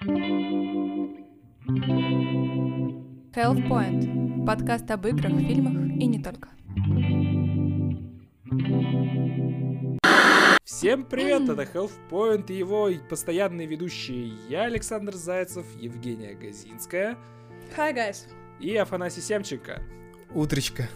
Health Point. Подкаст об играх, фильмах и не только. Всем привет, это Health Point и его постоянные ведущие я, Александр Зайцев, Евгения Газинская Hi, guys. и Афанасий Семченко. Утречка.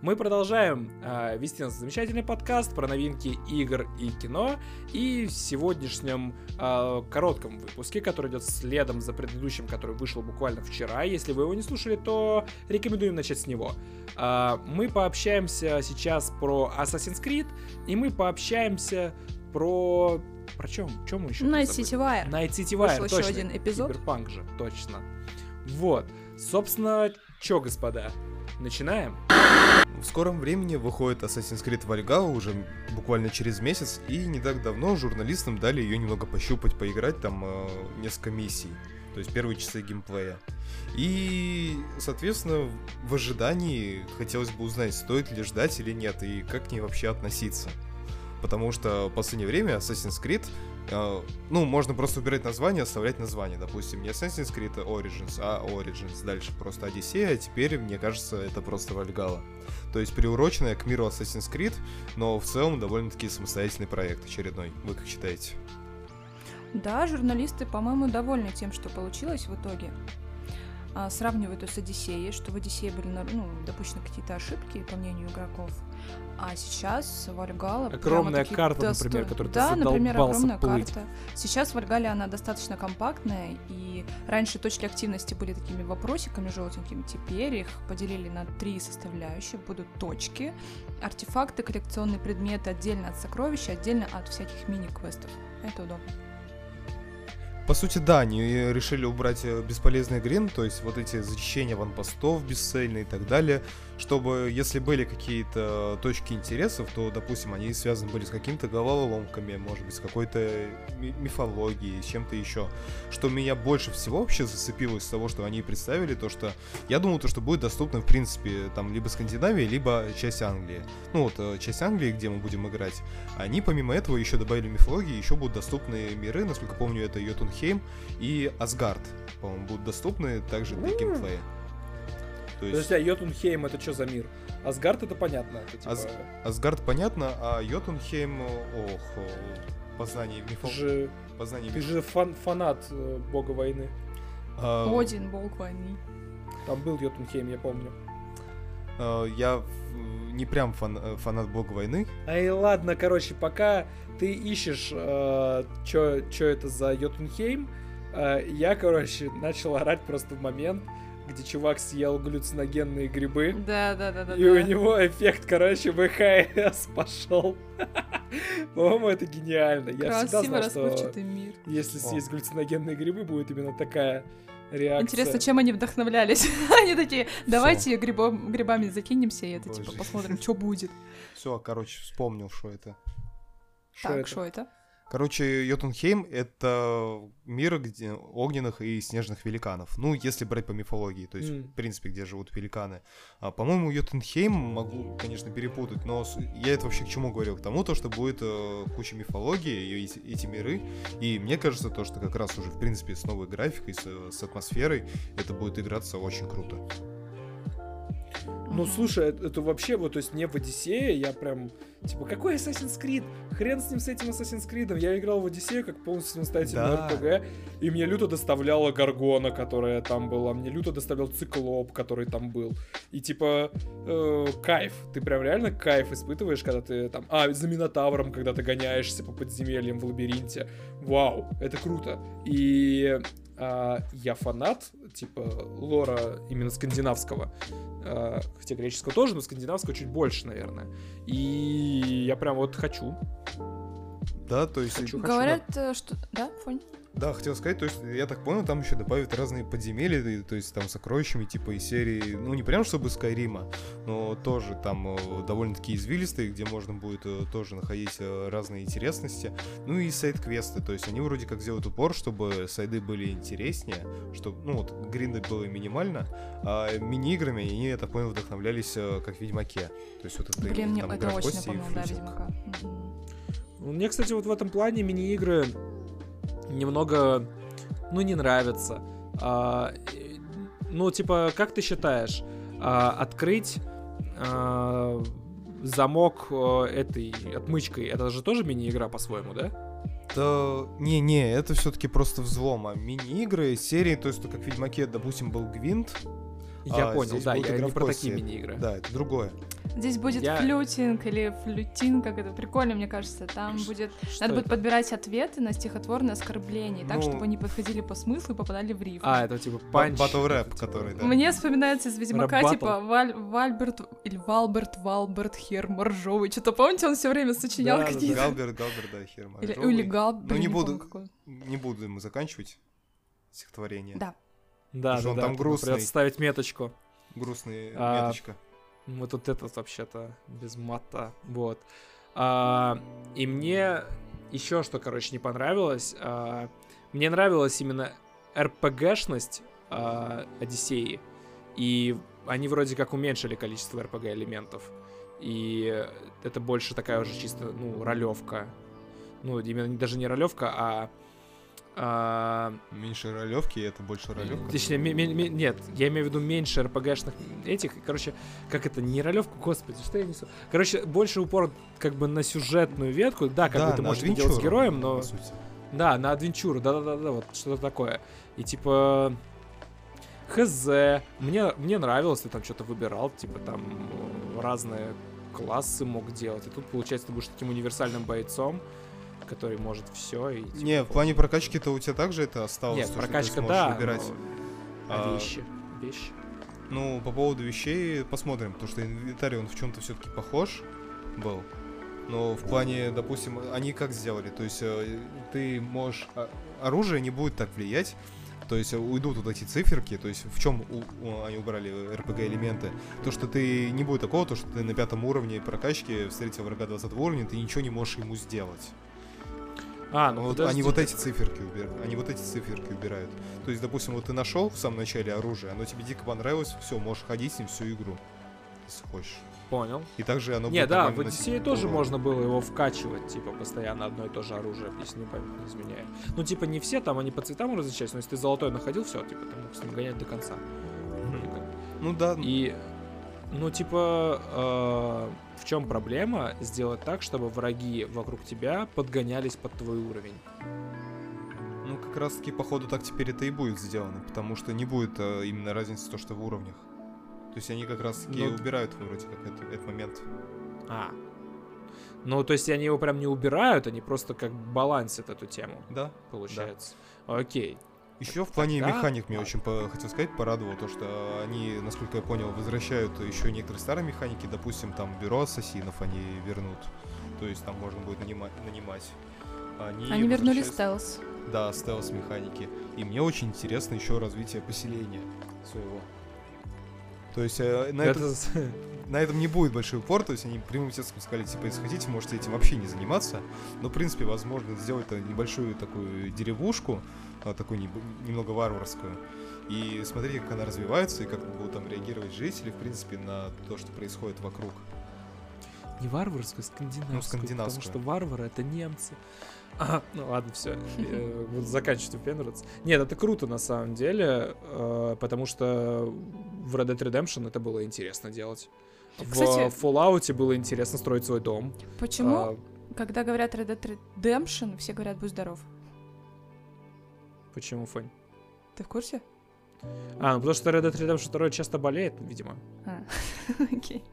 Мы продолжаем э, вести наш замечательный подкаст про новинки игр и кино. И в сегодняшнем э, коротком выпуске, который идет следом за предыдущим, который вышел буквально вчера, если вы его не слушали, то рекомендуем начать с него. Э, мы пообщаемся сейчас про Assassin's Creed, и мы пообщаемся про... Про чем? Чем мы еще? Night? City Wire. Night City Wire, Вышел еще точно. один эпизод. Киберпанк же, точно. Вот. Собственно, чё, господа, начинаем? В скором времени выходит Assassin's Creed Valhalla уже буквально через месяц, и не так давно журналистам дали ее немного пощупать, поиграть там э, несколько миссий, то есть первые часы геймплея. И, соответственно, в ожидании хотелось бы узнать, стоит ли ждать или нет, и как к ней вообще относиться. Потому что в последнее время Assassin's Creed, ну, можно просто убирать название, оставлять название. Допустим, не Assassin's Creed Origins, а Origins. Дальше просто Одиссея, а теперь, мне кажется, это просто Вальгала. То есть приуроченная к миру Assassin's Creed, но в целом довольно-таки самостоятельный проект очередной. Вы как считаете? Да, журналисты, по-моему, довольны тем, что получилось в итоге. А, сравнивают с Одиссеей, что в Одиссее были ну, допущены какие-то ошибки, по мнению игроков. А сейчас Вальгала... Огромная карта, например, которую ты Да, например, задолбался огромная плыть. карта. Сейчас в Вальгале она достаточно компактная, и раньше точки активности были такими вопросиками желтенькими, теперь их поделили на три составляющие. Будут точки, артефакты, коллекционные предметы отдельно от сокровища, отдельно от всяких мини-квестов. Это удобно. По сути, да, они решили убрать э, бесполезный грин, то есть вот эти зачищения ванпостов бесцельные и так далее, чтобы, если были какие-то точки интересов, то, допустим, они связаны были с какими-то головоломками, может быть, с какой-то ми- мифологией, с чем-то еще. Что меня больше всего вообще зацепило из того, что они представили, то, что я думал, то, что будет доступно, в принципе, там, либо Скандинавия, либо часть Англии. Ну, вот, э, часть Англии, где мы будем играть, они, помимо этого, еще добавили мифологии, еще будут доступны миры, насколько помню, это Йотунхейм и Асгард, по-моему, будут доступны также для геймплея. То есть Подожди, а Йотунхейм это что за мир? Асгард это понятно. Это, типа, Ас- Асгард понятно, а Йотунхейм, ох, познание мифов... же, Познание ты мифов... же фан- фанат э, бога войны. А, Один, бог войны. Там был Йотунхейм, я помню. а, я не прям фан- э, фанат бога войны. Ай, ладно, короче, пока ты ищешь, э, чё это за Йотунхейм, э, я, короче, начал орать просто в момент, где чувак съел галлюциногенные грибы. Да, да, да, да. И у него эффект, короче, ВХС пошел. По-моему, это гениально. Я всегда Красиво знал, что мир. если съесть галлюциногенные грибы, будет именно такая реакция. Интересно, чем они вдохновлялись? они такие, давайте грибом, грибами закинемся и это, типа, посмотрим, что будет. Все, короче, вспомнил, что это. Так, что это? Короче, Йотунхейм — это мир где огненных и снежных великанов. Ну, если брать по мифологии, то есть, М. в принципе, где живут великаны. А, по-моему, Йотунхейм, могу, конечно, перепутать, но я это вообще к чему говорил? К тому, то, что будет э, куча мифологии, и эти, эти миры. И мне кажется, то, что как раз уже, в принципе, с новой графикой, с, с атмосферой, это будет играться очень круто. Ну, слушай, это, это вообще, вот, то есть не в Одиссее, я прям, типа, какой Assassin's Creed? Хрен с ним, с этим Assassin's Creed. Я играл в Одиссею как полностью самостоятельный Да. РПГ, и мне люто доставляла Гаргона, которая там была, мне люто доставлял Циклоп, который там был. И, типа, э, кайф. Ты прям реально кайф испытываешь, когда ты там... А, за Минотавром, когда ты гоняешься по подземельям в лабиринте. Вау, это круто. И а, я фанат, типа, лора именно скандинавского. Хотя греческого тоже, но скандинавского чуть больше, наверное. И я прям вот хочу. Да, то есть... Хочу. Говорят, э, что... Да, Фонь? Да, хотел сказать, то есть, я так понял, там еще добавят разные подземелья, и, то есть там сокровищами, типа из серии, ну не прям чтобы Скайрима, но тоже там э, довольно-таки извилистые, где можно будет э, тоже находить разные интересности. Ну и сайд-квесты, то есть они вроде как делают упор, чтобы сайды были интереснее, чтобы, ну вот, гринда было минимально, а мини-играми они, я так понял, вдохновлялись как в Ведьмаке. То есть вот это, Блин, мне там, это игра в очень и напомнило, да. Ведьмака. Ну, Мне, кстати, вот в этом плане мини-игры немного ну, не нравится. А, ну, типа, как ты считаешь, а, открыть а, замок э, этой отмычкой, это же тоже мини-игра по-своему, да? Да, не-не, это все-таки просто взлом, а мини-игры, серии, то есть, как в Ведьмаке, допустим, был Гвинт, Я А, понял, да, я не про такие мини-игры. да, это другое. Здесь будет Я- флютинг или флютин, как это прикольно, мне кажется. Там Ш- будет... что Надо будет это? подбирать ответы на стихотворные оскорбления, так, Ну- чтобы они подходили по смыслу и попадали в рифм. А, это типа панч. Rap, типа- который, да. Мне вспоминается из Ведьмака, типа, Валь, Вальберт или Валберт, Валберт, Хер, Моржовый. Что-то помните, он все время сочинял Да, да, да. какие-то... Галбер, Галбер, да, хер Или, моржовый. или Гал... Ну, блин, не помню, буду. какой. Не буду ему заканчивать стихотворение. Да. Да, да, он да. там грустный. Придется ставить меточку. Грустная А, меточка. Вот тут этот вообще-то без мата. Вот. А, и мне еще что, короче, не понравилось. а, мне нравилась именно РПГшность а, Одиссеи. И они вроде как уменьшили количество РПГ элементов. И это больше такая уже чисто, ну, ролевка. Ну, именно даже не ролевка, а... а, Меньше ролевки, это больше ролевка. Точнее, ме- ме- ме- нет, я имею в виду меньше РПГшных этих. Короче, как это, не ролевку, господи, что я несу? Короче, больше упор как бы на сюжетную ветку. Да, как бы ты можешь делать с героем, но... Да, на адвенчуру, да-да-да, вот что-то такое. И типа... Хз, мне, мне нравилось, ты там что-то выбирал, типа там разные классы мог делать. И тут, получается, ты будешь таким универсальным бойцом, который может все. И, типа, Не, в плане прокачки-то у тебя также это осталось? Нет, то, прокачка, да, выбирать. но- а А, вещи, вещи. Ну, по поводу вещей посмотрим, потому что инвентарь, он в чем-то все-таки похож был. Но в плане, допустим, они как сделали? То есть э, ты можешь... а, Оружие не будет так влиять, то есть э, уйдут вот эти циферки, то есть в чем они убрали RPG элементы? То, что ты не будет такого, то, что ты на пятом уровне прокачки встретил врага 20 уровня, ты ничего не можешь ему сделать. А, ну Вот подожди. они вот эти циферки убирают. Они вот эти циферки убирают. То есть, допустим, вот ты нашел в самом начале оружие, оно тебе дико понравилось, все, можешь ходить с ним всю игру, если хочешь. Понял. И также оно Не, да, в Одиссее тоже урон. можно было его вкачивать, типа, постоянно одно и то же оружие, если не память не изменяет. Ну, типа, не все там, они по цветам различаются, но если ты золотой находил, все, типа, ты мог с ним гонять до конца. Ну да, И, ну, типа, э, в чем проблема сделать так, чтобы враги вокруг тебя подгонялись под твой уровень? ну как раз таки походу так теперь это и будет сделано, потому что не будет э, именно разницы то, что в уровнях. То есть они как раз таки Ну- убирают вроде как это- этот момент. А. Ну, то есть они его прям не убирают, они просто как балансят эту тему, Да. получается. Окей. Еще в плане Тогда- механик мне очень по- хотел сказать, порадовало то, что они, насколько я понял, возвращают еще некоторые старые механики, допустим, там бюро ассасинов они вернут, то есть там можно будет нанимать. нанимать. Они, Они вернули стелс. Да, стелс механики. И мне очень интересно еще развитие поселения своего. То есть э, на, этом, Это- на этом не будет большой упор, то есть они прямым текстом сказали, типа, если хотите, можете этим вообще не заниматься, но, в принципе, возможно сделать небольшую такую деревушку, а, такую немного варварскую, и смотрите, как она развивается, и как будут там реагировать жители, в принципе, на то, что происходит вокруг. Не варварскую, скандинавскую. Ну, скандинавскую. Потому что варвары это немцы. А, ну ладно, все. Буду заканчивать выпендриваться. Нет, это круто на самом деле, э, потому что в Red Dead Redemption это было интересно делать. В Кстати- Fallout было интересно строить свой дом. Почему, А, когда говорят Red Dead Redemption, все говорят «Будь здоров». почему, Фань? Ты в курсе? А, ну потому что Red Dead Redemption 2 часто болеет, видимо. А, окей.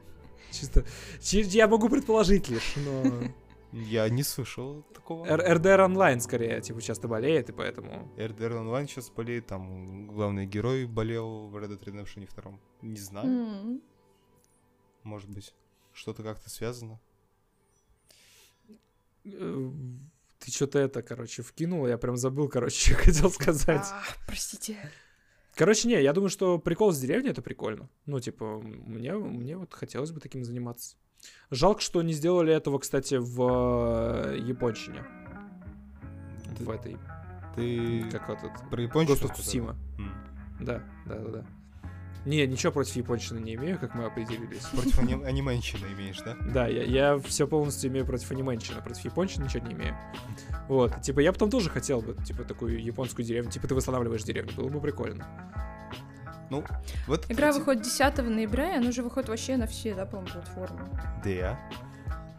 Чисто... чи- Я могу предположить лишь, но... Я не слышал такого. RDR Online скорее, типа, часто болеет, и поэтому... RDR Online сейчас болеет, там главный герой болел в Red Dead Redemption 2. Не знаю, М. может быть, что-то как-то связано. Э, Ты что-то это, короче, вкинул, я прям забыл, короче, что хотел сказать. А, Простите. Короче, не, я думаю, что прикол с деревней это прикольно. Ну, типа, мне, мне вот хотелось бы таким заниматься. Жалко, что не сделали этого, кстати, в э, японщине. В этой, Ты как вот этот, про of сказал? Tsushima. М. Да, да, да, да. Не, ничего против японщины не имею, как мы определились. Против ани- анименщины имеешь, да? Да, я, я все полностью имею против анименщины, против японщины ничего не имею. Вот, типа, я потом тоже хотел бы, типа, такую японскую деревню, типа, ты восстанавливаешь деревню, было бы прикольно. Ну, в этот Игра эти- выходит 10 ноября, и она уже выходит вообще на все, да, по-моему, платформы. Да.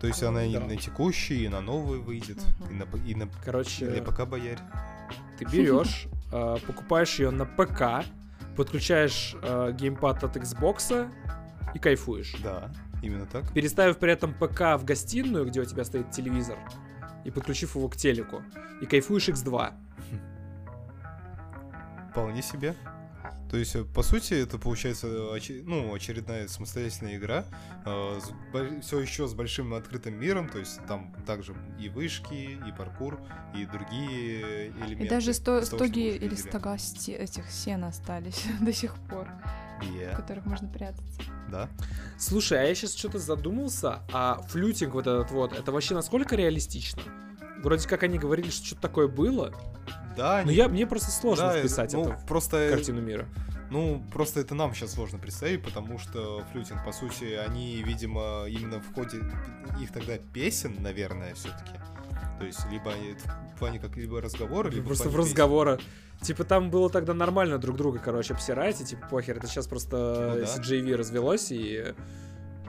То есть она и Да. на текущие, и на новые выйдет, Мгм. и на, и на Короче, для ПК боярь. ты берешь, э, покупаешь ее на ПК, подключаешь э, геймпад от Xbox и кайфуешь. Да, именно так. Переставив при этом ПК в гостиную, где у тебя стоит телевизор, и подключив его к телеку, и кайфуешь X2. Вполне себе. То есть, э, по сути, это получается оче- ну, очередная самостоятельная игра, все еще с большим открытым миром, то есть там также и вышки, и паркур, и другие элементы. И даже сто- того, стоги или стога сте- этих сен остались до сих пор, в Yeah, которых можно прятаться. да. Слушай, а я сейчас что-то задумался, а флютинг вот этот вот, это вообще насколько реалистично? Вроде как они говорили, что что-то такое было, Да, но они- я, мне просто сложно да, вписать ну, это просто, в картину мира. Ну, просто это нам сейчас сложно представить, потому что флютинг, по сути, они, видимо, именно в ходе их тогда песен, наверное, все-таки. То есть, либо в плане как либо разговора, либо Просто в песен. разговора. Типа там было тогда нормально друг друга, короче, обсирать, и типа похер, это сейчас просто Ну да. CJV развелось, и...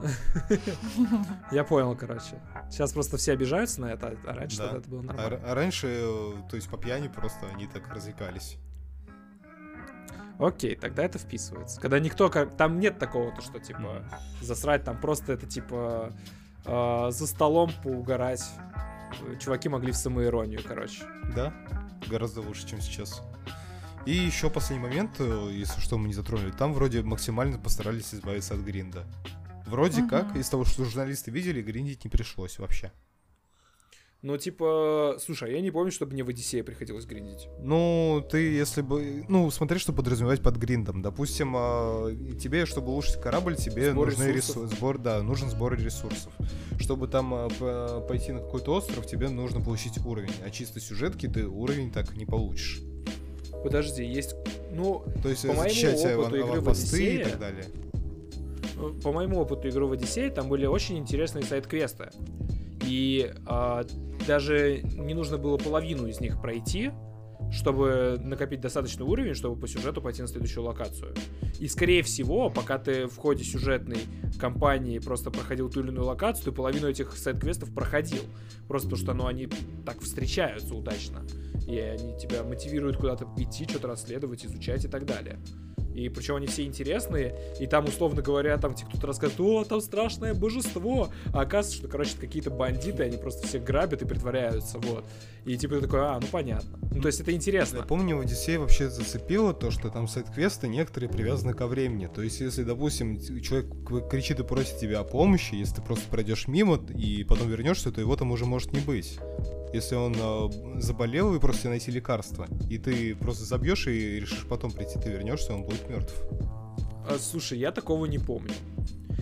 Я понял, короче. Сейчас просто все обижаются на это, а раньше Да. это было А, нормально. р- а раньше, э, то есть по пьяни просто они так развлекались. Окей, тогда это вписывается. Когда никто... Там нет такого, то что, типа, засрать, там просто это, типа, э, за столом поугарать. Чуваки могли в самоиронию, короче. Да, гораздо лучше, чем сейчас. И еще последний момент, э, если что мы не затронули, там вроде максимально постарались избавиться от гринда. Вроде Мгм. как, из того, что журналисты видели, гриндить не пришлось вообще. Ну, типа, слушай, а я не помню, чтобы мне в Одиссее приходилось гриндить. Ну, ты, если бы... Ну, смотри, что подразумевать под гриндом. Допустим, а, тебе, чтобы улучшить корабль, тебе Сбор нужны ресурсы. Сбор, да, нужен сбор ресурсов. Чтобы там а, по- пойти на какой-то остров, тебе нужно получить уровень. А чисто сюжетки ты уровень так не получишь. Подожди, есть... Ну, То есть По моему зачищать опыту игры в аванпосты и Одиссее- так далее. По моему опыту игры в Одиссее, там были очень интересные сайт-квесты. И а, даже не нужно было половину из них пройти, чтобы накопить достаточный уровень, чтобы по сюжету пойти на следующую локацию. И скорее всего, пока ты в ходе сюжетной кампании просто проходил ту или иную локацию, ты половину этих сайт-квестов проходил. Просто потому что ну, они так встречаются удачно. И они тебя мотивируют куда-то идти, что-то расследовать, изучать и так далее. И причем они все интересные, и там, условно говоря, там тебе кто-то рассказывает, о, там страшное божество, а оказывается, что, короче, какие-то бандиты, они просто всех грабят и притворяются, вот. И типа ты такой, а, ну понятно. Ну, то есть это интересно. Я помню, в Одиссее вообще зацепило то, что там сайт-квесты некоторые привязаны ко времени. То есть, если, допустим, человек кричит и просит тебя о помощи, если ты просто пройдешь мимо и потом вернешься, то его там уже может не быть. Если он э, заболел и просит найти лекарство, и ты просто забьешь и решишь потом прийти, ты вернешься, он будет мертв. А, слушай, я такого не помню.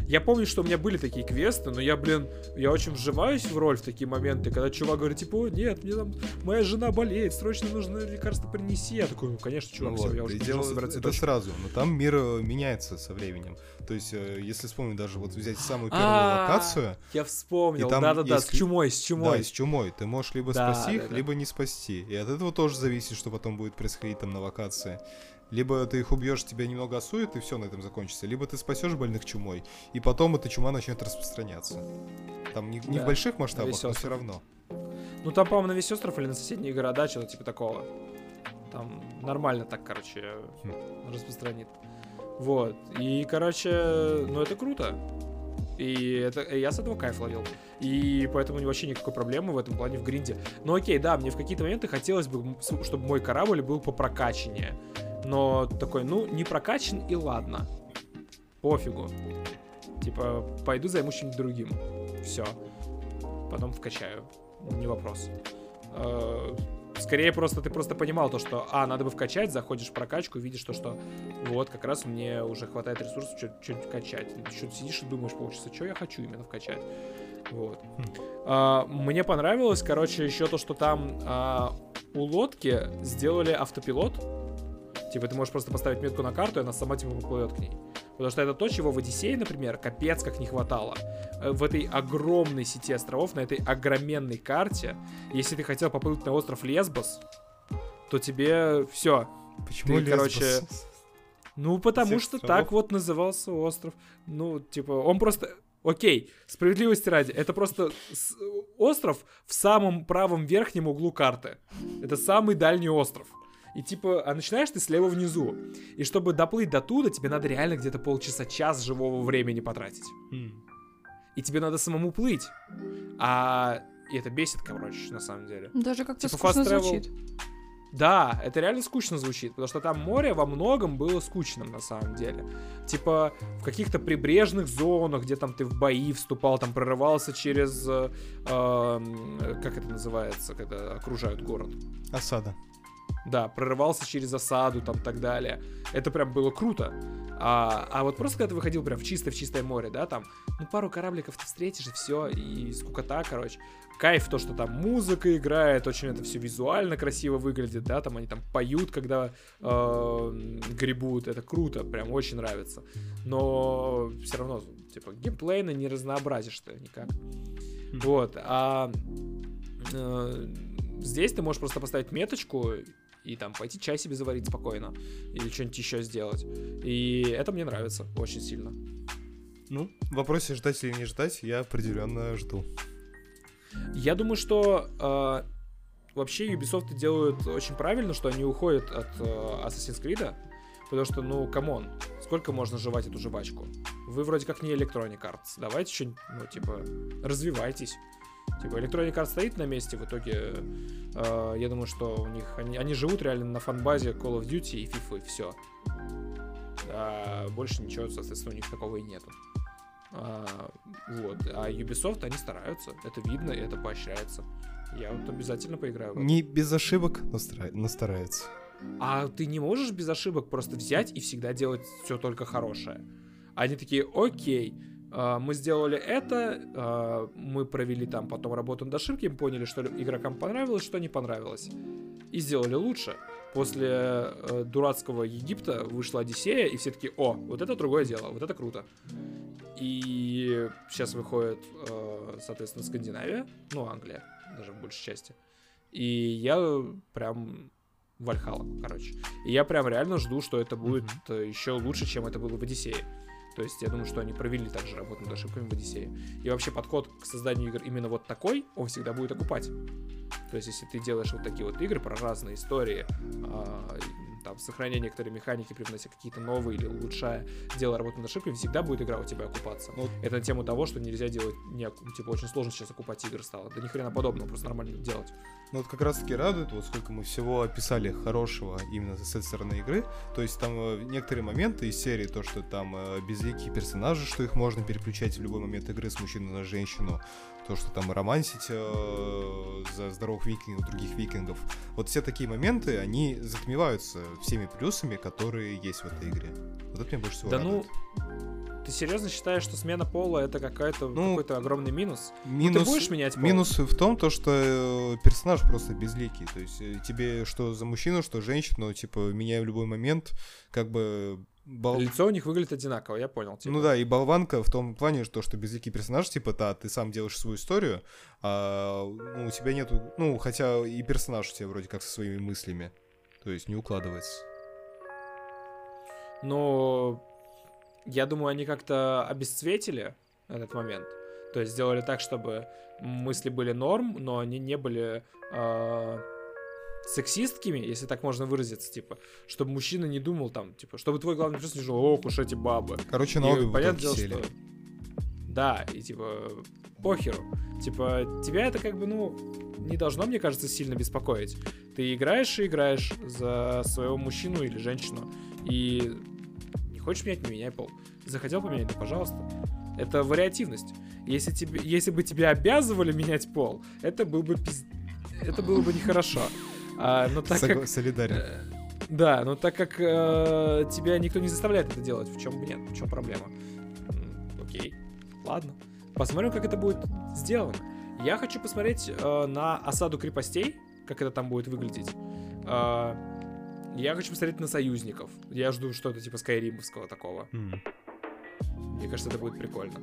Я помню, что у меня были такие квесты, но я, блин, я очень вживаюсь в роль в такие моменты, когда чувак говорит, типа, «О, нет, мне там, моя жена болеет, срочно нужно лекарство принеси. Я такой, ну, конечно, чувак, Ну всё, вот, я уже и побежал дело- собирать это цветочки». сразу, но там мир э, меняется со временем. То есть, э, если вспомнить даже вот взять самую первую А, локацию, Я вспомнил, да-да-да, с чумой, с да, чумой. и с чумой, ты можешь либо Да, спасти их, да, да. либо не спасти. И от этого тоже зависит, что потом будет происходить там на локации. Либо ты их убьешь, тебя немного осует, и все на этом закончится. Либо ты спасешь больных чумой, и потом эта чума начнет распространяться. Там не, не Да, в больших масштабах, но все равно. Ну, там, по-моему, на весь остров или на соседние города, что-то типа такого. Там нормально так, короче, Хм. распространит. Вот. И, короче, ну это круто. И это, и я с этого кайф ловил. И поэтому вообще никакой проблемы в этом плане в гринде. Ну окей, да, мне в какие-то моменты хотелось бы, чтобы мой корабль был попрокачаннее. Но такой, ну, не прокачан и ладно. Пофигу. Типа, пойду займусь чем-нибудь другим. Все. Потом вкачаю. Не вопрос. Э, Скорее просто ты просто понимал то, что, а, надо бы вкачать, заходишь в прокачку, видишь то, что вот, как раз мне уже хватает ресурсов что-нибудь вкачать. Что сидишь и думаешь полчаса, что я хочу именно вкачать. Вот. А, мне понравилось, короче, еще то, что там а, у лодки сделали автопилот. Типа ты можешь просто поставить метку на карту, и она сама типа поплывет к ней. Потому что это то, чего в Одиссее, например, капец как не хватало. Э, В этой огромной сети островов, на этой огроменной карте, если ты хотел поплыть на остров Лесбос, то тебе все. Почему Ты, Лесбос? короче, Ну, потому Всех что островов? так вот назывался остров. Ну, типа, он просто... Окей, справедливости ради, это просто с- остров в самом правом верхнем углу карты. Это самый дальний остров. И типа, а начинаешь ты слева внизу. И чтобы доплыть до туда, тебе надо реально где-то полчаса-час живого времени потратить. М. И тебе надо самому плыть. А и это бесит, короче, на самом деле. Даже как-то Типа скучно travel. звучит. Да, это реально скучно звучит, потому что там море во многом было скучным на самом деле. Типа в каких-то прибрежных зонах, где там ты в бои вступал, там прорывался через, э, э, как это называется, когда окружают город. Осада. Да, прорывался через осаду, там так далее. Это прям было круто. А, а вот просто когда ты выходил прям в чистое, в чистое море, да, там, ну, пару корабликов ты встретишь, и все, и скукота, короче. Кайф то, что там музыка играет, очень это все визуально красиво выглядит, да, там они там поют, когда э, гребут, это круто, прям очень нравится. Но все равно, типа, геймплейно не разнообразишь ты никак. Вот, а э, здесь ты можешь просто поставить меточку и там пойти чай себе заварить спокойно. Или что-нибудь еще сделать. И это мне нравится очень сильно. Ну, в вопросе ждать или не ждать, я определенно жду. Я думаю, что э, вообще Ubisoft делают очень правильно, что они уходят от э, Assassin's Creed. Потому что, ну, come on, сколько можно жевать эту жвачку? Вы вроде как не Electronic Arts. Давайте что-нибудь, ну, типа, развивайтесь. Типа, Electronic Arts стоит на месте, в итоге, э, я думаю, что у них, они, они живут реально на фанбазе Call of Duty и FIFA, и все. А больше ничего, соответственно, у них такого и нету. А, вот. А Ubisoft, они стараются. Это видно, и это поощряется. Я вот обязательно поиграю. Не без ошибок, но, стара- но старается. А ты не можешь без ошибок просто взять и всегда делать все только хорошее. Они такие, окей, мы сделали это, а, мы провели там потом работу над ошибками, поняли, что игрокам понравилось, что не понравилось. И сделали лучше. После э, дурацкого Египта вышла Одиссея, и все таки о, вот это другое дело, вот это круто. И сейчас выходит, э, соответственно, Скандинавия, ну, Англия, даже в большей части. И я прям Вальхала, короче. И я прям реально жду, что это будет э, еще лучше, чем это было в Одиссее. То есть я думаю, что они провели также работу над ошибками в Одиссее. И вообще подход к созданию игр именно вот такой, он всегда будет окупать. То есть если ты делаешь вот такие вот игры про разные истории, а, там, сохраняя некоторые механики, привнося какие-то новые или улучшая, делая работу над ошибками, всегда будет игра у тебя окупаться. Ну, Это на тему того, что нельзя делать, не, типа, очень сложно сейчас окупать игры стало. Да ни хрена подобного, просто нормально делать. Ну вот как раз таки радует, вот сколько мы всего описали хорошего именно с этой стороны игры. То есть там э, некоторые моменты из серии, то, что там э, безликие персонажи, что их можно переключать в любой момент игры с мужчины на женщину. То, что там романсить э, за здоровых викингов, других викингов. Вот все такие моменты, они затмеваются всеми плюсами, которые есть в этой игре. Вот это меня больше всего Да радует. ну, ты серьезно считаешь, что смена пола это какая-то Ну, какой-то огромный минус? Минус, ты будешь менять пол? минус в том, то, что э, персонаж просто безликий. То есть э, тебе что за мужчину, что женщину, типа, меняй в любой момент, как бы... Бол... Лицо у них выглядит одинаково, я понял. типа. Ну да, и болванка в том плане, что, что безликий персонаж, типа, да, ты сам делаешь свою историю, а ну, у тебя нету... Ну, хотя и персонаж у тебя вроде как со своими мыслями. То есть не укладывается. Но я думаю, они как-то обесцветили этот момент. То есть сделали так, чтобы мысли были норм, но они не были э, сексисткими, если так можно выразиться, типа, чтобы мужчина не думал там, типа, чтобы твой главный персонаж не думал, ох уж эти бабы. Короче, на обе понятное дело, сели. что... Да, и типа, похеру. Типа, тебя это как бы, ну, не должно, мне кажется, сильно беспокоить. Ты играешь и играешь за своего мужчину или женщину, и не хочешь менять, не меняй пол. Захотел поменять, да пожалуйста. Это вариативность. Если, тебе, если бы тебя обязывали менять пол, это был бы пиз... это было бы нехорошо. А, но так Согла- как... Солидарен. Э, Да, но так как э, тебя никто не заставляет это делать, в чем нет, в чем проблема? Окей, ладно. Посмотрим, как это будет сделано. Я хочу посмотреть э, на осаду крепостей, как это там будет выглядеть. Э, я хочу посмотреть на союзников. Я жду что-то типа скайримовского такого. М. Мне кажется, это будет прикольно.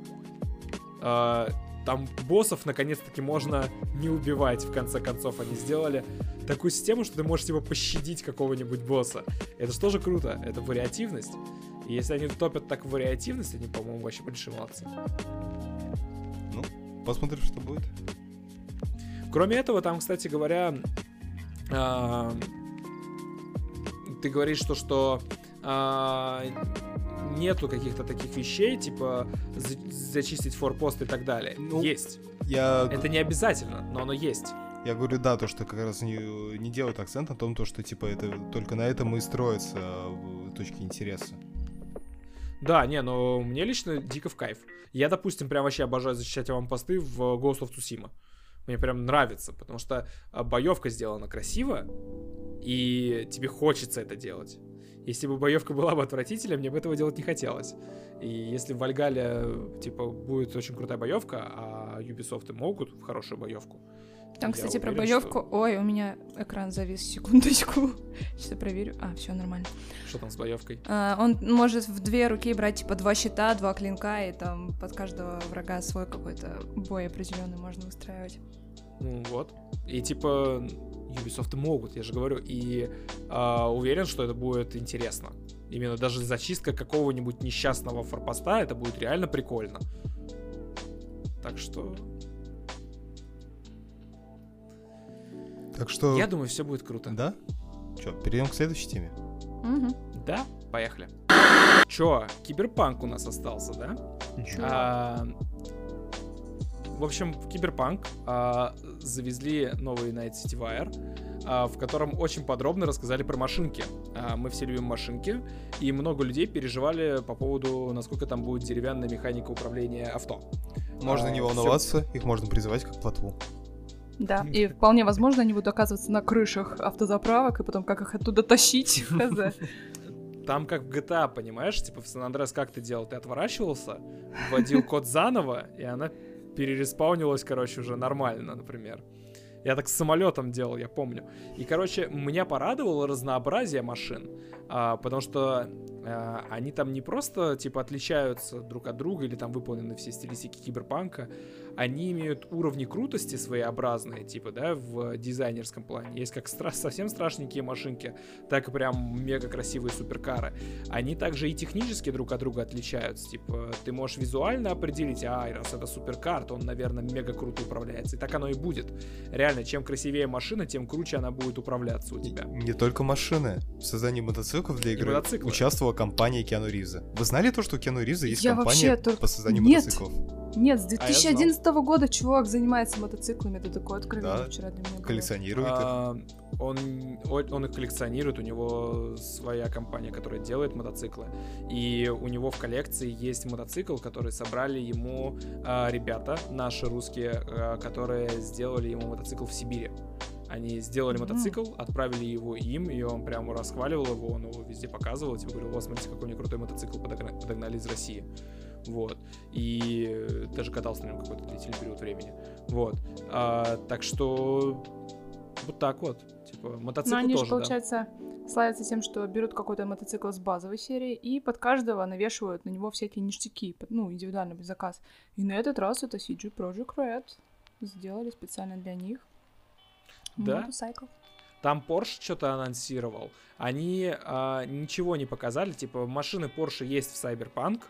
А, там боссов наконец-таки можно не убивать, в конце концов. Они сделали такую систему, что ты можешь типа пощадить какого-нибудь босса. Это же тоже круто. Это вариативность. И если они топят так вариативность, они, по-моему, вообще большие молодцы. Посмотрим, что будет. Кроме этого, там, кстати говоря, а, ты говоришь, что, что а, нету каких-то таких вещей, типа за- зачистить форпост и так далее. Ну, есть. Я, Это не обязательно, но оно есть. я говорю, да, то, что как раз не, не делают акцент на том, то, что типа это только на этом и строятся э, точки интереса. Да, не, но мне лично дико в кайф. Я, допустим, прям вообще обожаю защищать аванпосты в Ghost of Tsushima. Мне прям нравится, потому что а, боевка сделана красиво, и тебе хочется это делать. Если бы боевка была бы отвратительной, мне бы этого делать не хотелось. И если в Вальгале, типа, будет очень крутая боевка, а Ubisoft могут в хорошую боевку. Там, я кстати, про уверен, боевку. что- Ой, у меня экран завис. Секундочку. Сейчас я проверю. А, все нормально. Что там с боевкой? А, он может в две руки брать типа два щита, два клинка, и там под каждого врага свой какой-то бой определенный можно выстраивать. Ну вот. И типа Ubisoft могут, я же говорю. И а, уверен, что это будет интересно. Именно даже зачистка какого-нибудь несчастного форпоста, это будет реально прикольно. Так что Так что, я думаю, все будет круто. да? Че, перейдем к следующей теме. Мгм. Да, поехали. Чё, киберпанк у нас остался, да? А, в общем, в Киберпанк а, завезли новый Night City Wire, а, в котором очень подробно рассказали про машинки. А, мы все любим машинки, и много людей переживали по поводу, насколько там будет деревянная механика управления авто. Можно А, не волноваться, их можно призывать как плотву. Да, и вполне возможно, они будут оказываться на крышах автозаправок, и потом как их оттуда тащить, хз. Там как в GTA, понимаешь, типа в Сан-Андреас как ты делал? Ты отворачивался, вводил код заново, и она перереспаунилась, короче, уже нормально, например. Я так с самолетом делал, я помню. И, короче, меня порадовало разнообразие машин, а, потому что а, они там не просто, типа, отличаются друг от друга или там выполнены все стилистики киберпанка, они имеют уровни крутости своеобразные, типа, да, в дизайнерском плане. Есть как стра- совсем страшненькие машинки, так и прям мега красивые суперкары. Они также и технически друг от друга отличаются. Типа, ты можешь визуально определить, а, раз это суперкар, то он, наверное, мега круто управляется. И так оно и будет. Реально, чем красивее машина, тем круче она будет управляться у тебя. Не только машины. В создании мотоциклов для игры мотоциклы. участвовала компания Киану Ривза. Вы знали то, что у Киану Ривза есть Я компания вообще только- по созданию Нет. мотоциклов? Нет, с А я 2011 года чувак занимается мотоциклами, это такое откровение Да, вчера для меня было. Коллекционирует их. А, он, он, их коллекционирует, у него своя компания, которая делает мотоциклы. И у него в коллекции есть мотоцикл, который собрали ему а, ребята, наши русские, а, которые сделали ему мотоцикл в Сибири. Они сделали мотоцикл, отправили его им, и он прямо расхваливал его, он его везде показывал, типа говорил, вот смотрите, какой у меня крутой мотоцикл подогна- подогнали из России. Вот. И даже катался на нем какой-то длительный период времени. Вот. А, так что вот так вот. Типа, мотоцикл Но они же, тоже, да. получается, славятся тем, что берут какой-то мотоцикл с базовой серии и под каждого навешивают на него всякие ништяки, ну, индивидуальный заказ. И на этот раз это CG Project Red сделали специально для них. Да? Мотоцикл. Там Porsche что-то анонсировал. Они а, ничего не показали. Типа, машины Porsche есть в Cyberpunk.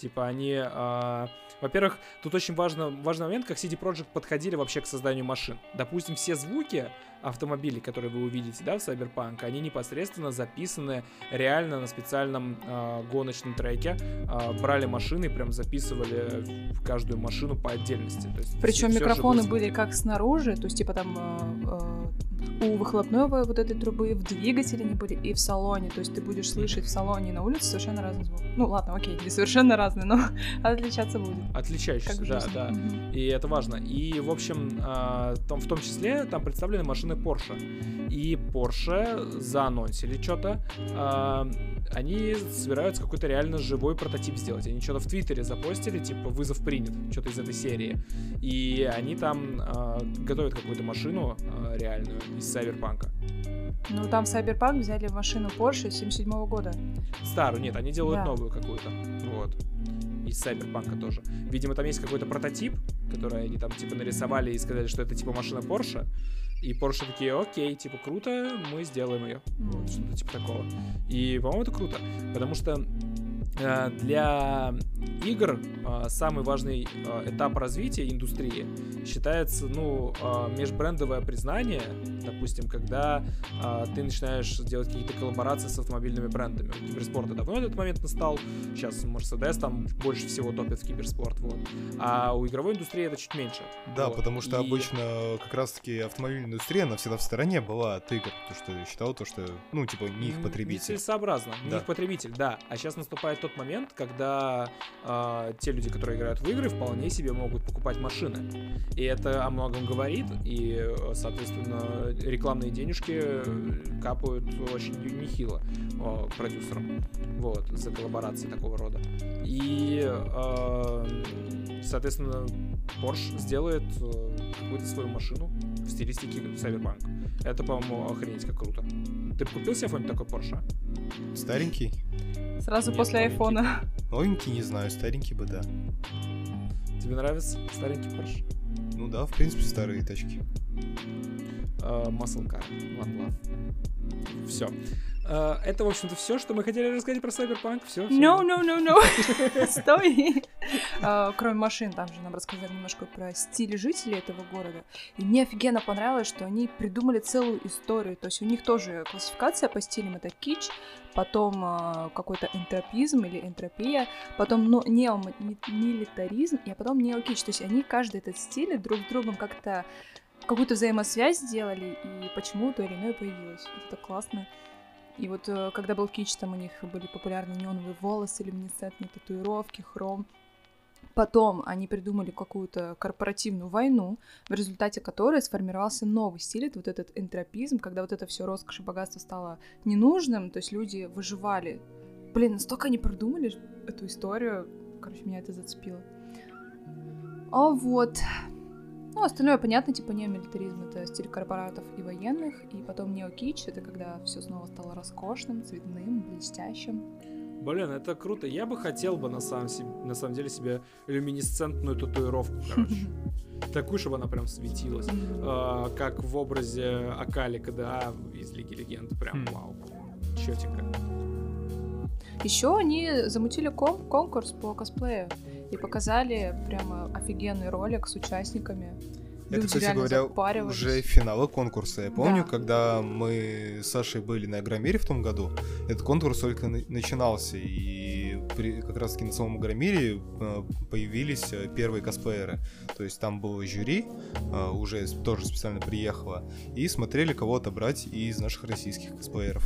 Типа, они... а, Во-первых, тут очень важно, важный момент, как CD Projekt подходили вообще к созданию машин. Допустим, все звуки автомобилей, которые вы увидите, да, в Cyberpunk, они непосредственно записаны реально на специальном а, гоночном треке. А, брали машины и прям записывали в каждую машину по отдельности. То есть Причем микрофоны были как снаружи, то есть типа там э, э, у выхлопной вот этой трубы, в двигателе они были и в салоне. То есть ты будешь слышать в салоне и на улице совершенно разный звук. Ну ладно, окей, не совершенно разный, но отличаться будет. Отличающийся, да, да. И это важно. И, в общем, там, в том числе там представлены машины Porsche. И Porsche заанонсили что-то. а, Они собираются какой-то реально живой прототип сделать. Они что-то в Твиттере запостили, типа вызов принят, что-то из этой серии. И они там а, готовят какую-то машину а, реальную из Сайберпанка. Ну, там Cyberpunk взяли машину Porsche 77 года. Старую, нет, они делают Да. новую какую-то. Вот. Из Cyberpunk тоже. Видимо, там есть какой-то прототип, который они там типа нарисовали и сказали, что это типа машина Porsche. И Porsche такие, окей, типа круто, мы сделаем ее. Вот, что-то типа такого. И, по-моему, это круто. Потому что для игр э, самый важный э, этап развития индустрии считается, ну, э, межбрендовое признание, допустим, когда э, ты начинаешь делать какие-то коллаборации с автомобильными брендами. У киберспорта давно этот момент настал, сейчас Mercedes там больше всего топит в киберспорт, вот. А у игровой индустрии это чуть меньше. Да, Вот. потому что И- обычно как раз-таки автомобильная индустрия, она всегда в стороне была от игр, потому что считала то, что, ну, типа, не их потребитель. Нецелесообразно. Не Да. их потребитель, да. А сейчас наступает тот момент, когда а, те люди, которые играют в игры, вполне себе могут покупать машины. И это о многом говорит, и, э, соответственно, рекламные денежки э, капают очень нехило э, продюсерам. Вот, за коллаборации такого рода. И, э, соответственно, Porsche сделает э, какую-то свою машину в стилистике Cyberpunk. Это, по-моему, охренеть как круто. Ты купил себе какой-нибудь такой Porsche? Старенький? Сразу Нет, после новенький. айфона. Новенький, не знаю, старенький бы, да. Тебе нравится старенький Porsche? Ну да, в принципе, старые тачки. Э, Muscle Car, One Love. Все. Это, в общем-то, все, что мы хотели рассказать про Cyberpunk. Все. No, no, no, no. Стой. А, Кроме машин, там же нам рассказали немножко про стиль жителей этого города. И мне офигенно понравилось, что они придумали целую историю. То есть у них тоже классификация по стилям это кич, потом какой-то энтропизм или энтропия, потом но- неомилитаризм, и потом неокич. То есть они каждый этот стиль друг с другом как-то какую-то взаимосвязь сделали, и почему то или иное появилось. Это так классно. И вот э, когда был кич, там у них были популярны неоновые волосы, люминесцентные татуировки, хром. Потом они придумали какую-то корпоративную войну, в результате которой сформировался новый стиль, это вот этот энтропизм, когда вот это все роскошь и богатство стало ненужным, то есть люди выживали. Блин, настолько они продумали эту историю, короче, меня это зацепило. А вот. Ну, остальное понятно, типа неомилитаризм это стиль корпоратов и военных, и потом неокич это когда все снова стало роскошным, цветным, блестящим. Блин, это круто. Я бы хотел бы на самом, на самом деле себе люминесцентную татуировку, короче. Такую, чтобы она прям светилась. А, как в образе Акали КДА из Лиги Легенд. Прям Хм. вау. Четенько. Еще они замутили кон- конкурс по косплею и показали прямо офигенный ролик с участниками. Это, Люди кстати говоря, уже финала конкурса. Я помню, Да. когда мы с Сашей были на Игромире в том году, этот конкурс только на- начинался, и при- как раз таки на самом Игромире э, появились э, первые косплееры. То есть там было жюри, э, уже тоже специально приехало, и смотрели, кого отобрать из наших российских косплееров.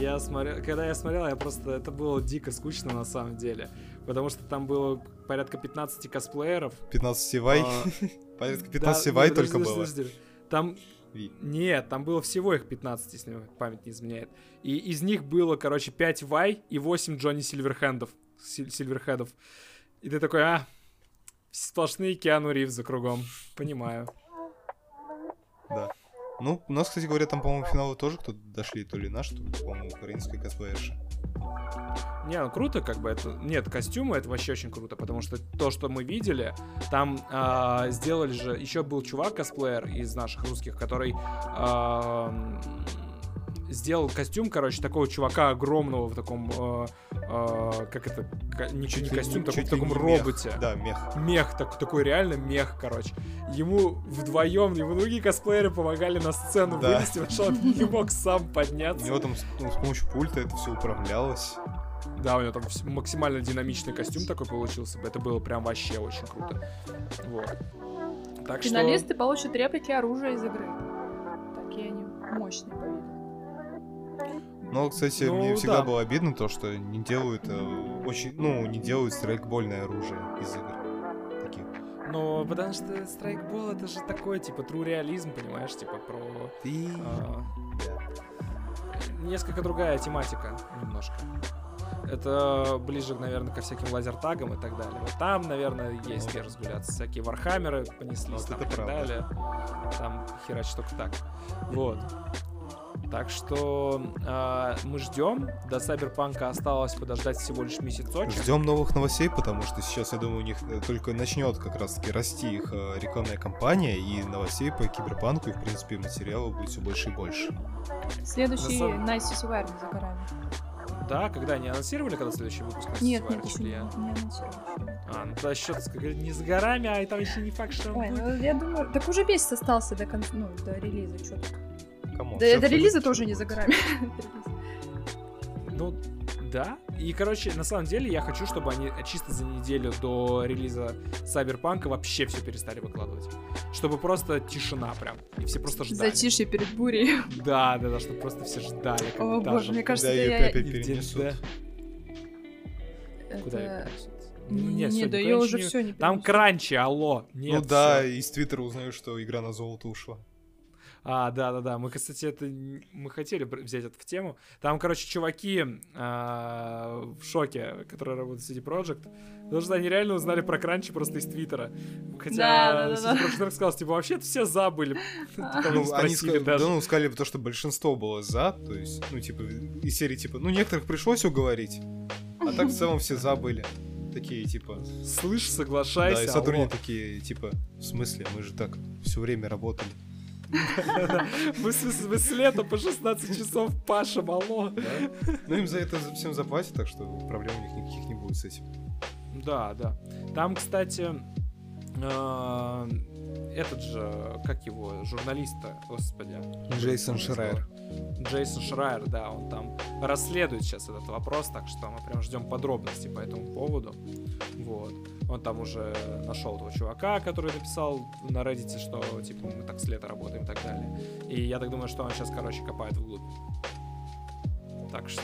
Я смотрел, когда я смотрел, я просто, это было дико скучно на самом деле, потому что там было порядка 15 косплееров. 15 вай, А, порядка да, 15 нет, вай подожди, только подожди, было. подожди. Там, Ви. нет, там было всего их 15, если мне память не изменяет. И из них было, короче, 5 вай и 8 Джонни Сильверхендов. Силь- Сильверхедов. И ты такой, а, сплошные Киану Ривзы кругом. Понимаю. Да. Ну, у нас, кстати говоря, там, по-моему, финалы тоже кто-то дошли, то ли наш, то ли, по-моему, украинская косплеерша. Не, ну круто, как бы это. Нет, костюмы это вообще очень круто, потому что то, что мы видели, там а, сделали же. Еще был чувак косплеер из наших русских, который м, сделал костюм, короче, такого чувака огромного в таком, а, а, как это, не, Чуть не костюм, не- такой, в таком не мех. роботе. Да, мех. Мех, так, такой реально мех, короче. Ему вдвоем, ему другие косплееры помогали на сцену Да. вынести, потому что он не мог сам У подняться. него там с, ну, с помощью пульта это все управлялось. Да, у него там максимально динамичный костюм такой получился. Это было прям вообще очень круто. Вот. Так что... Финалисты получат реплики оружия из игры. Такие они мощные. Но, кстати, Ну, мне всегда да. было обидно то, что не делают э, очень, ну, не делают страйкбольное оружие из игр. Таких. Ну, потому что страйкбол это же такой, типа, true реализм, понимаешь, типа про... И... а, несколько другая тематика немножко. Это ближе, наверное, ко всяким лазертагам и так далее. Вот там, наверное, есть где разгуляться. Всякие вархаммеры понеслись Вот там и так правда. далее. Там херач только так. Вот. Так что э, мы ждем. До Сайберпанка осталось подождать всего лишь месяцочек. Ждем новых новостей, потому что сейчас, я думаю, у них э, только начнет как раз-таки расти их э, рекламная кампания, и новостей по Киберпанку, и, в принципе, материалов будет все больше и больше. Следующий На самом- Night City Wire не за горами. Да, когда они анонсировали, когда следующий выпуск? Нет, нет, еще ли не, я? не анонсировали. А, ну тогда счет не с горами, а там еще не факт, что он Ой, будет. ну я думаю, так уже месяц остался до конца, ну, до релиза, что тут. Come on, Да, до релиза тоже не за горами. Ну, да. И, короче, на самом деле я хочу, чтобы они чисто за неделю до релиза Сайберпанка вообще все перестали выкладывать. Чтобы просто тишина прям. И все просто ждали. Затишье перед бурей. Да, да, да, чтобы просто все ждали. О когда боже, же мне кажется, Да, я... опять перенесут. Куда это- перенесут? Не, Ну, не, нет, не, да ее ничего уже не- все не Там кранчи, алло. Нет, Ну да, из Твиттера узнаю, что игра на золото ушла. А, да, да, да. Мы, кстати, это мы хотели взять это в тему. Там, короче, чуваки а, в шоке, которые работают в CD Projekt, потому что они реально узнали про кранчи просто из Твиттера. Хотя Да, да, да, CD да. Projekt сказал, типа, вообще все забыли. Не Ну, они спросили ска- даже. да, ну, сказали, то, что большинство было за, то есть, ну, типа, из серии, типа, ну, некоторых пришлось уговорить, а так в целом все забыли. Такие, типа, Слышь, да, соглашайся. и алло. сотрудники такие, типа, в смысле, мы же так все время работали. Мы с, лета по 16 часов пашем, алло. Ну, им за это всем заплатят, так что проблем у них никаких не будет с этим. Да, да. Там, кстати, э, этот же, как его, журналиста, господи. Джейсон. Шрайер. Джейсон Шрайер, да, он там расследует сейчас этот вопрос, так что мы прям ждем подробностей по этому поводу. Вот. Он там уже нашел этого чувака, который написал на Reddit, что типа мы так с лета работаем и так далее. И я так думаю, что он сейчас, короче, копает вглубь. Так что.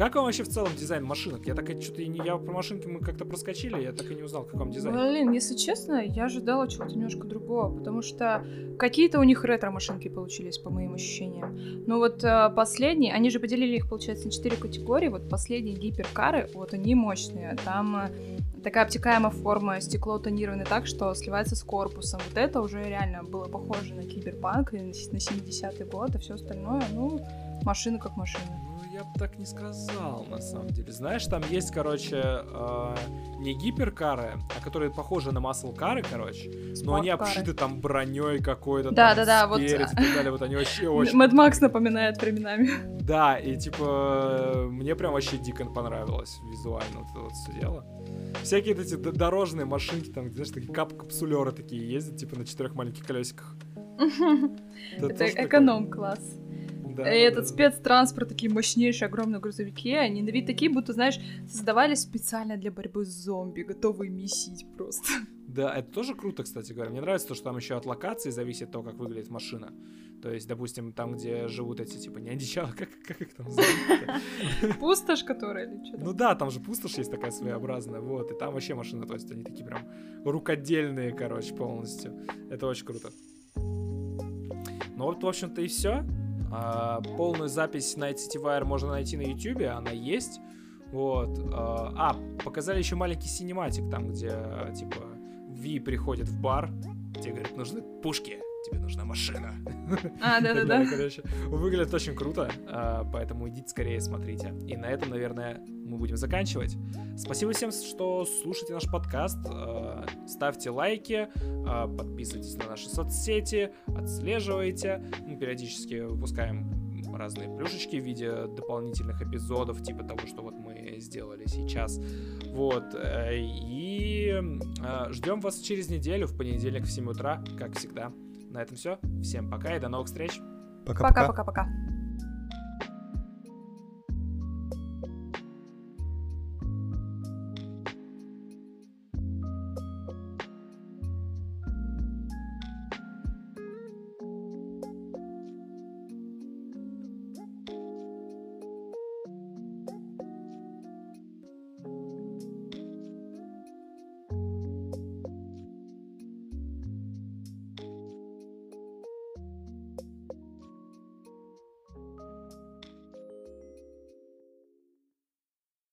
Как вам вообще в целом дизайн машинок? Я так что-то. Я про машинки мы как-то проскочили, я так и не узнал, в каком дизайне. Блин, если честно, я ожидала чего-то немножко другого, потому что какие-то у них ретро-машинки получились, по моим ощущениям. Но вот э, последние, они же поделили их, получается, на четыре категории. Вот последние гиперкары, вот они мощные. Там э, такая обтекаемая форма, стекло тонировано так, что сливается с корпусом. Вот это уже реально было похоже на киберпанк на 70-й год, а все остальное, ну, машина как машина. Я бы так не сказал, на самом деле. Знаешь, там есть, короче, э, не гиперкары, а которые похожи на маслкары, короче. Но они обшиты там броней какой-то. Да, там, да, да, вот, и так далее. Вот они вообще очень... Мэд Макс напоминает временами. Да, и типа мне прям вообще дико понравилось визуально вот это вот все дело. Всякие эти дорожные машинки, там, знаешь, такие кап-капсулеры такие ездят, типа на четырех маленьких колесиках. Это эконом-класс. Да, И этот да, да. спецтранспорт, такие мощнейшие, огромные грузовики, они на вид такие, будто, знаешь, создавались специально для борьбы с зомби, готовые месить просто. Да, это тоже круто, кстати говоря. Мне нравится то, что там еще от локации зависит то, как выглядит машина. То есть, допустим, там, где живут эти, типа, не одичалы, как, как их там зовут Пустошь, которая или что Ну да, там же пустошь есть такая своеобразная, вот, и там вообще машины, то есть они такие прям рукодельные, короче, полностью. Это очень круто. Ну вот, в общем-то, и все. Полную запись City Wire можно найти на YouTube, она есть. Вот. А, а, показали еще маленький синематик, там, где, типа, Ви приходит в бар, тебе говорят, нужны пушки, тебе нужна машина. А, да-да-да. короче. Выглядит очень круто, а, поэтому идите скорее смотрите. И на этом, наверное, мы будем заканчивать. Спасибо всем, что слушаете наш подкаст. а, Ставьте лайки, а, подписывайтесь на наши соцсети, отслеживайте. Мы периодически выпускаем разные плюшечки в виде дополнительных эпизодов, типа того, что вот мы сделали сейчас. Вот. э, И ждем вас через неделю, в понедельник в 7 утра, как всегда. На этом все. Всем пока и до новых встреч. Пока-пока. Пока-пока-пока.